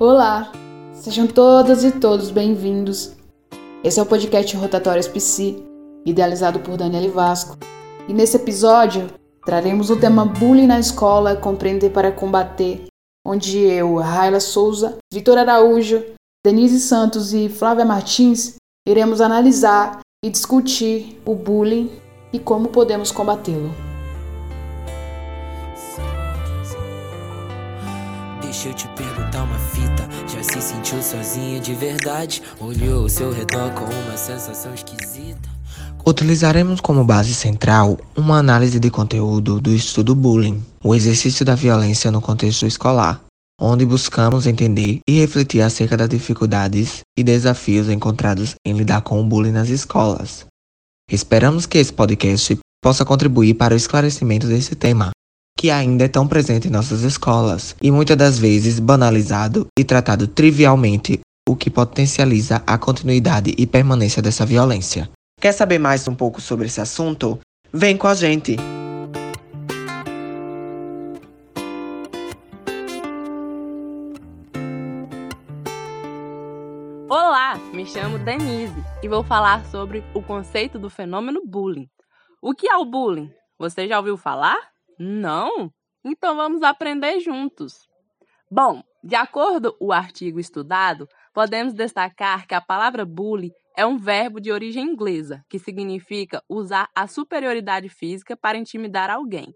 Olá, sejam todas e todos bem-vindos. Esse é o podcast Rotatórias PC, idealizado por Daniele Vasco. E nesse episódio traremos o tema bullying na escola, compreender para combater, onde eu, Raila Souza, Vitor Araújo, Denise Santos e Flávia Martins iremos analisar e discutir o bullying e como podemos combatê-lo. Deixa eu te perguntar uma se sentiu sozinha de verdade? Olhou ao seu redor com uma sensação esquisita? Utilizaremos como base central uma análise de conteúdo do estudo bullying, o exercício da violência no contexto escolar, onde buscamos entender e refletir acerca das dificuldades e desafios encontrados em lidar com o bullying nas escolas. Esperamos que esse podcast possa contribuir para o esclarecimento desse tema, que ainda é tão presente em nossas escolas e muitas das vezes banalizado e tratado trivialmente, o que potencializa a continuidade e permanência dessa violência. Quer saber mais um pouco sobre esse assunto? Vem com a gente! Olá, me chamo Denise e vou falar sobre o conceito do fenômeno bullying. O que é o bullying? Você já ouviu falar? Não? Então vamos aprender juntos. Bom, de acordo com o artigo estudado, podemos destacar que a palavra bullying é um verbo de origem inglesa, que significa usar a superioridade física para intimidar alguém.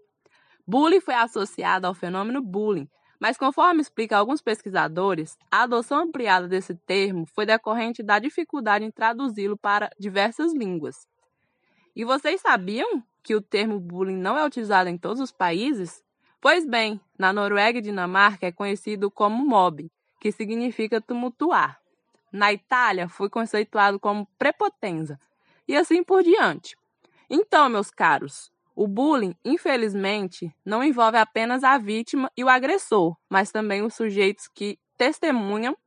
Bullying foi associado ao fenômeno bullying, mas conforme explica alguns pesquisadores, a adoção ampliada desse termo foi decorrente da dificuldade em traduzi-lo para diversas línguas. E vocês sabiam que o termo bullying não é utilizado em todos os países? Pois bem, na Noruega e Dinamarca é conhecido como mob, que significa tumultuar. Na Itália foi conceituado como prepotenza, e assim por diante. Então, meus caros, o bullying, infelizmente, não envolve apenas a vítima e o agressor, mas também os sujeitos que testemunham,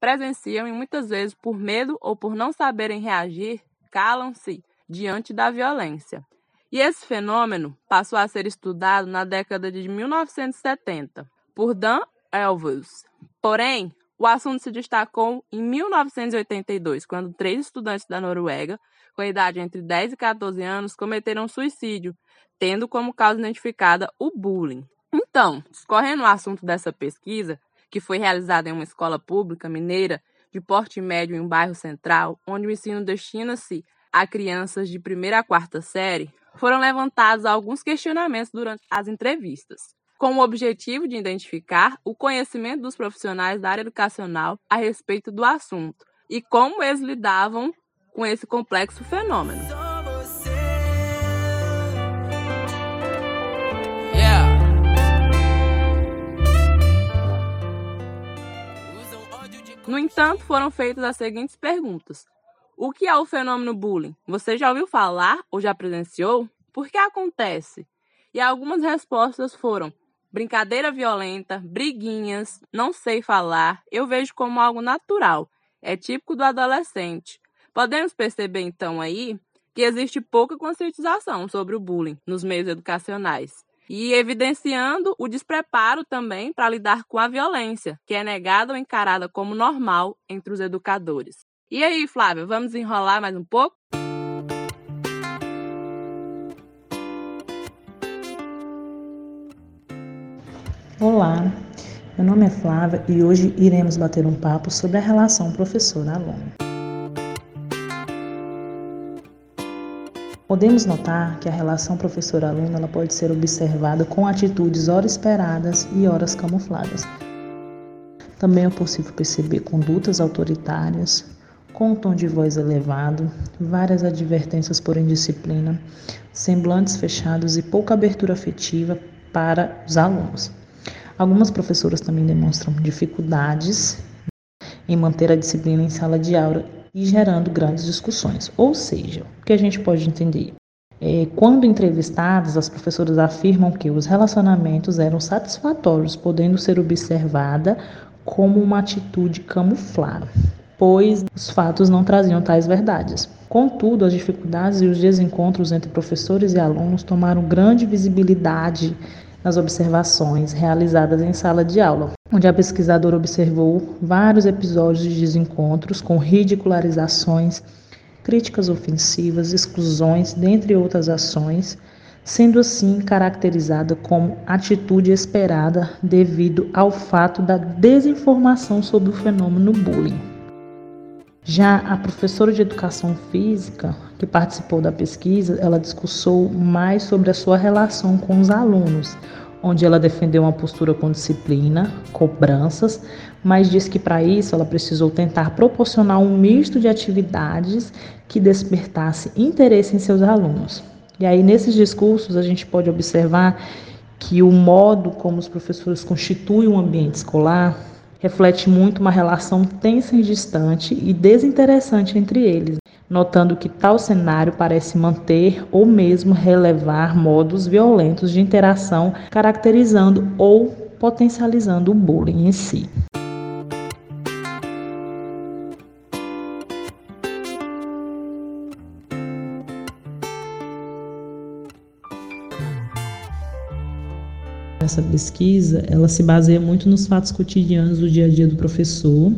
presenciam e muitas vezes, por medo ou por não saberem reagir, calam-se diante da violência. E esse fenômeno passou a ser estudado na década de 1970 por Dan Elvels. Porém, o assunto se destacou em 1982, quando três estudantes da Noruega, com idade entre 10 e 14 anos, cometeram suicídio, tendo como causa identificada o bullying. Então, escorrendo o assunto dessa pesquisa, que foi realizada em uma escola pública mineira de porte médio em um bairro central, onde o ensino destina-se a crianças de primeira a quarta série, foram levantados alguns questionamentos durante as entrevistas, com o objetivo de identificar o conhecimento dos profissionais da área educacional a respeito do assunto e como eles lidavam com esse complexo fenômeno. No entanto, foram feitas as seguintes perguntas: o que é o fenômeno bullying? Você já ouviu falar ou já presenciou? Por que acontece? E algumas respostas foram: brincadeira violenta, briguinhas, não sei falar, eu vejo como algo natural, é típico do adolescente. Podemos perceber então aí que existe pouca conscientização sobre o bullying nos meios educacionais e evidenciando o despreparo também para lidar com a violência, que é negada ou encarada como normal entre os educadores. E aí, Flávia, vamos enrolar mais um pouco? Olá, meu nome é Flávia e hoje iremos bater um papo sobre a relação professor-aluno. Podemos notar que a relação professor-aluno pode ser observada com atitudes ora esperadas e horas camufladas. Também é possível perceber condutas autoritárias, com um tom de voz elevado, várias advertências por indisciplina, semblantes fechados e pouca abertura afetiva para os alunos. Algumas professoras também demonstram dificuldades em manter a disciplina em sala de aula e gerando grandes discussões. Ou seja, o que a gente pode entender? É, quando entrevistadas, as professoras afirmam que os relacionamentos eram satisfatórios, podendo ser observada como uma atitude camuflada pois os fatos não traziam tais verdades. Contudo, as dificuldades e os desencontros entre professores e alunos tomaram grande visibilidade nas observações realizadas em sala de aula, onde a pesquisadora observou vários episódios de desencontros com ridicularizações, críticas ofensivas, exclusões, dentre outras ações, sendo assim caracterizada como atitude esperada devido ao fato da desinformação sobre o fenômeno bullying. Já a professora de educação física, que participou da pesquisa, ela discursou mais sobre a sua relação com os alunos, onde ela defendeu uma postura com disciplina, cobranças, mas diz que para isso ela precisou tentar proporcionar um misto de atividades que despertasse interesse em seus alunos. E aí, nesses discursos, a gente pode observar que o modo como os professores constituem um ambiente escolar reflete muito uma relação tensa e distante e desinteressante entre eles, notando que tal cenário parece manter ou mesmo relevar modos violentos de interação, caracterizando ou potencializando o bullying em si. Essa pesquisa, ela se baseia muito nos fatos cotidianos do dia a dia do professor,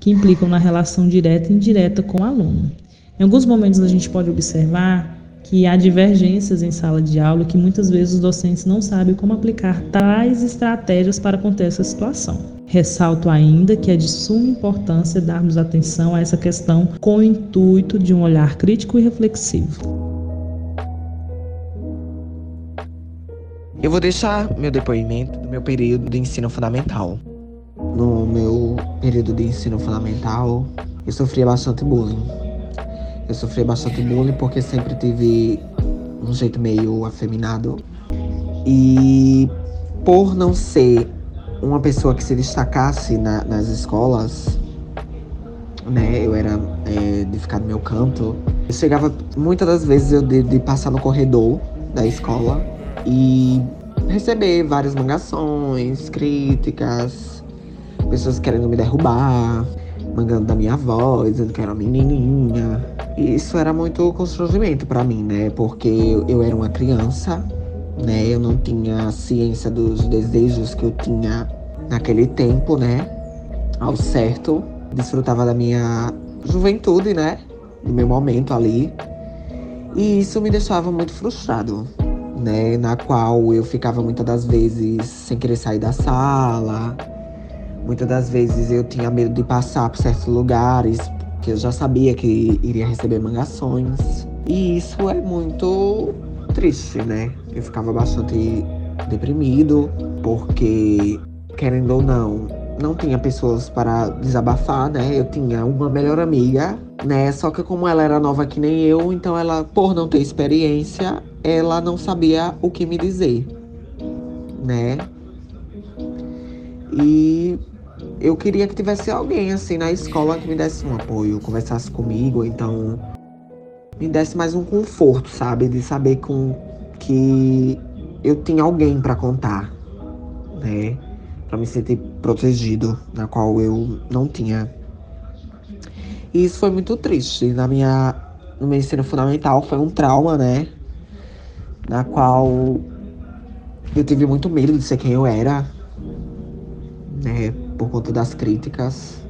que implicam na relação direta e indireta com o aluno. Em alguns momentos a gente pode observar que há divergências em sala de aula que muitas vezes os docentes não sabem como aplicar tais estratégias para conter essa situação. Ressalto ainda que é de suma importância darmos atenção a essa questão com o intuito de um olhar crítico e reflexivo. Eu vou deixar meu depoimento do meu período de ensino fundamental. No meu período de ensino fundamental, eu sofria bastante bullying. Eu sofria bastante bullying porque sempre tive um jeito meio afeminado. E por não ser uma pessoa que se destacasse na, nas escolas, né? Eu era é, de ficar no meu canto. Eu chegava muitas das vezes eu de, de passar no corredor da escola e receber várias mangações, críticas, pessoas querendo me derrubar, mangando da minha voz, dizendo que era uma menininha. E isso era muito constrangimento para mim, né? Porque eu era uma criança, né? Eu não tinha ciência dos desejos que eu tinha naquele tempo, né? Ao certo, desfrutava da minha juventude, né? Do meu momento ali. E isso me deixava muito frustrado né? Na qual eu ficava muitas das vezes sem querer sair da sala. Muitas das vezes eu tinha medo de passar por certos lugares, que eu já sabia que iria receber mangações. E isso é muito triste, né? Eu ficava bastante deprimido, porque, querendo ou não, não tinha pessoas para desabafar, né? Eu tinha uma melhor amiga, né? Só que como ela era nova que nem eu, então ela, por não ter experiência, ela não sabia o que me dizer, né? E eu queria que tivesse alguém assim na escola que me desse um apoio, conversasse comigo, então me desse mais um conforto, sabe, de saber com que eu tinha alguém para contar, né? Para me sentir protegido, na qual eu não tinha. E isso foi muito triste. Na minha no meu ensino fundamental foi um trauma, né? Na qual eu tive muito medo de ser quem eu era, né? Por conta das críticas.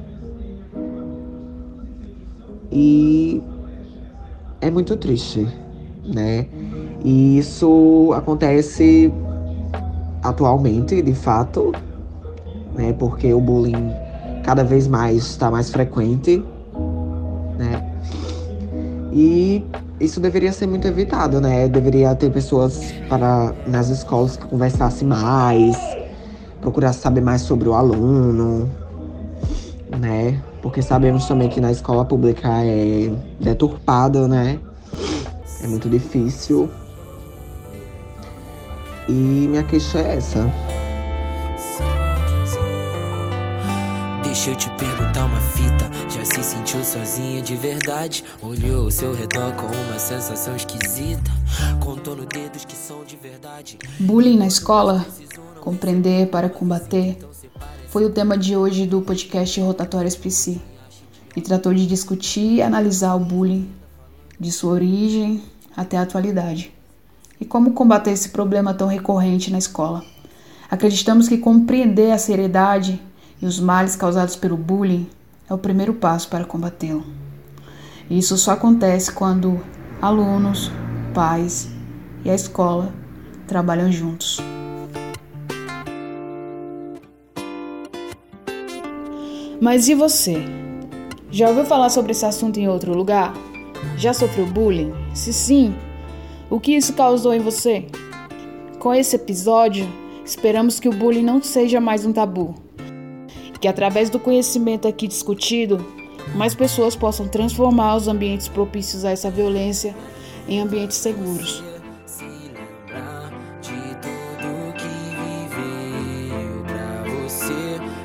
E é muito triste, né? E isso acontece atualmente, de fato, né? Porque o bullying cada vez mais está mais frequente, né? E isso deveria ser muito evitado, né? Deveria ter pessoas para nas escolas que conversassem mais, procurar saber mais sobre o aluno, né? Porque sabemos também que na escola pública é deturpado, né? É muito difícil. E minha queixa é essa. Deixa eu te perguntar uma fita. Já se sentiu sozinha de verdade? Olhou ao seu redor com uma sensação esquisita. Contou no dedos que são de verdade. Bullying na escola? Compreender para combater? Foi o tema de hoje do podcast Rotatórias PC. E tratou de discutir e analisar o bullying, de sua origem até a atualidade. E como combater esse problema tão recorrente na escola. Acreditamos que compreender a seriedade e os males causados pelo bullying é o primeiro passo para combatê-lo. Isso só acontece quando alunos, pais e a escola trabalham juntos. Mas e você? Já ouviu falar sobre esse assunto em outro lugar? Já sofreu bullying? Se sim, o que isso causou em você? Com esse episódio, esperamos que o bullying não seja mais um tabu. Que através do conhecimento aqui discutido, mais pessoas possam transformar os ambientes propícios a essa violência em ambientes seguros.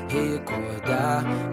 Recordar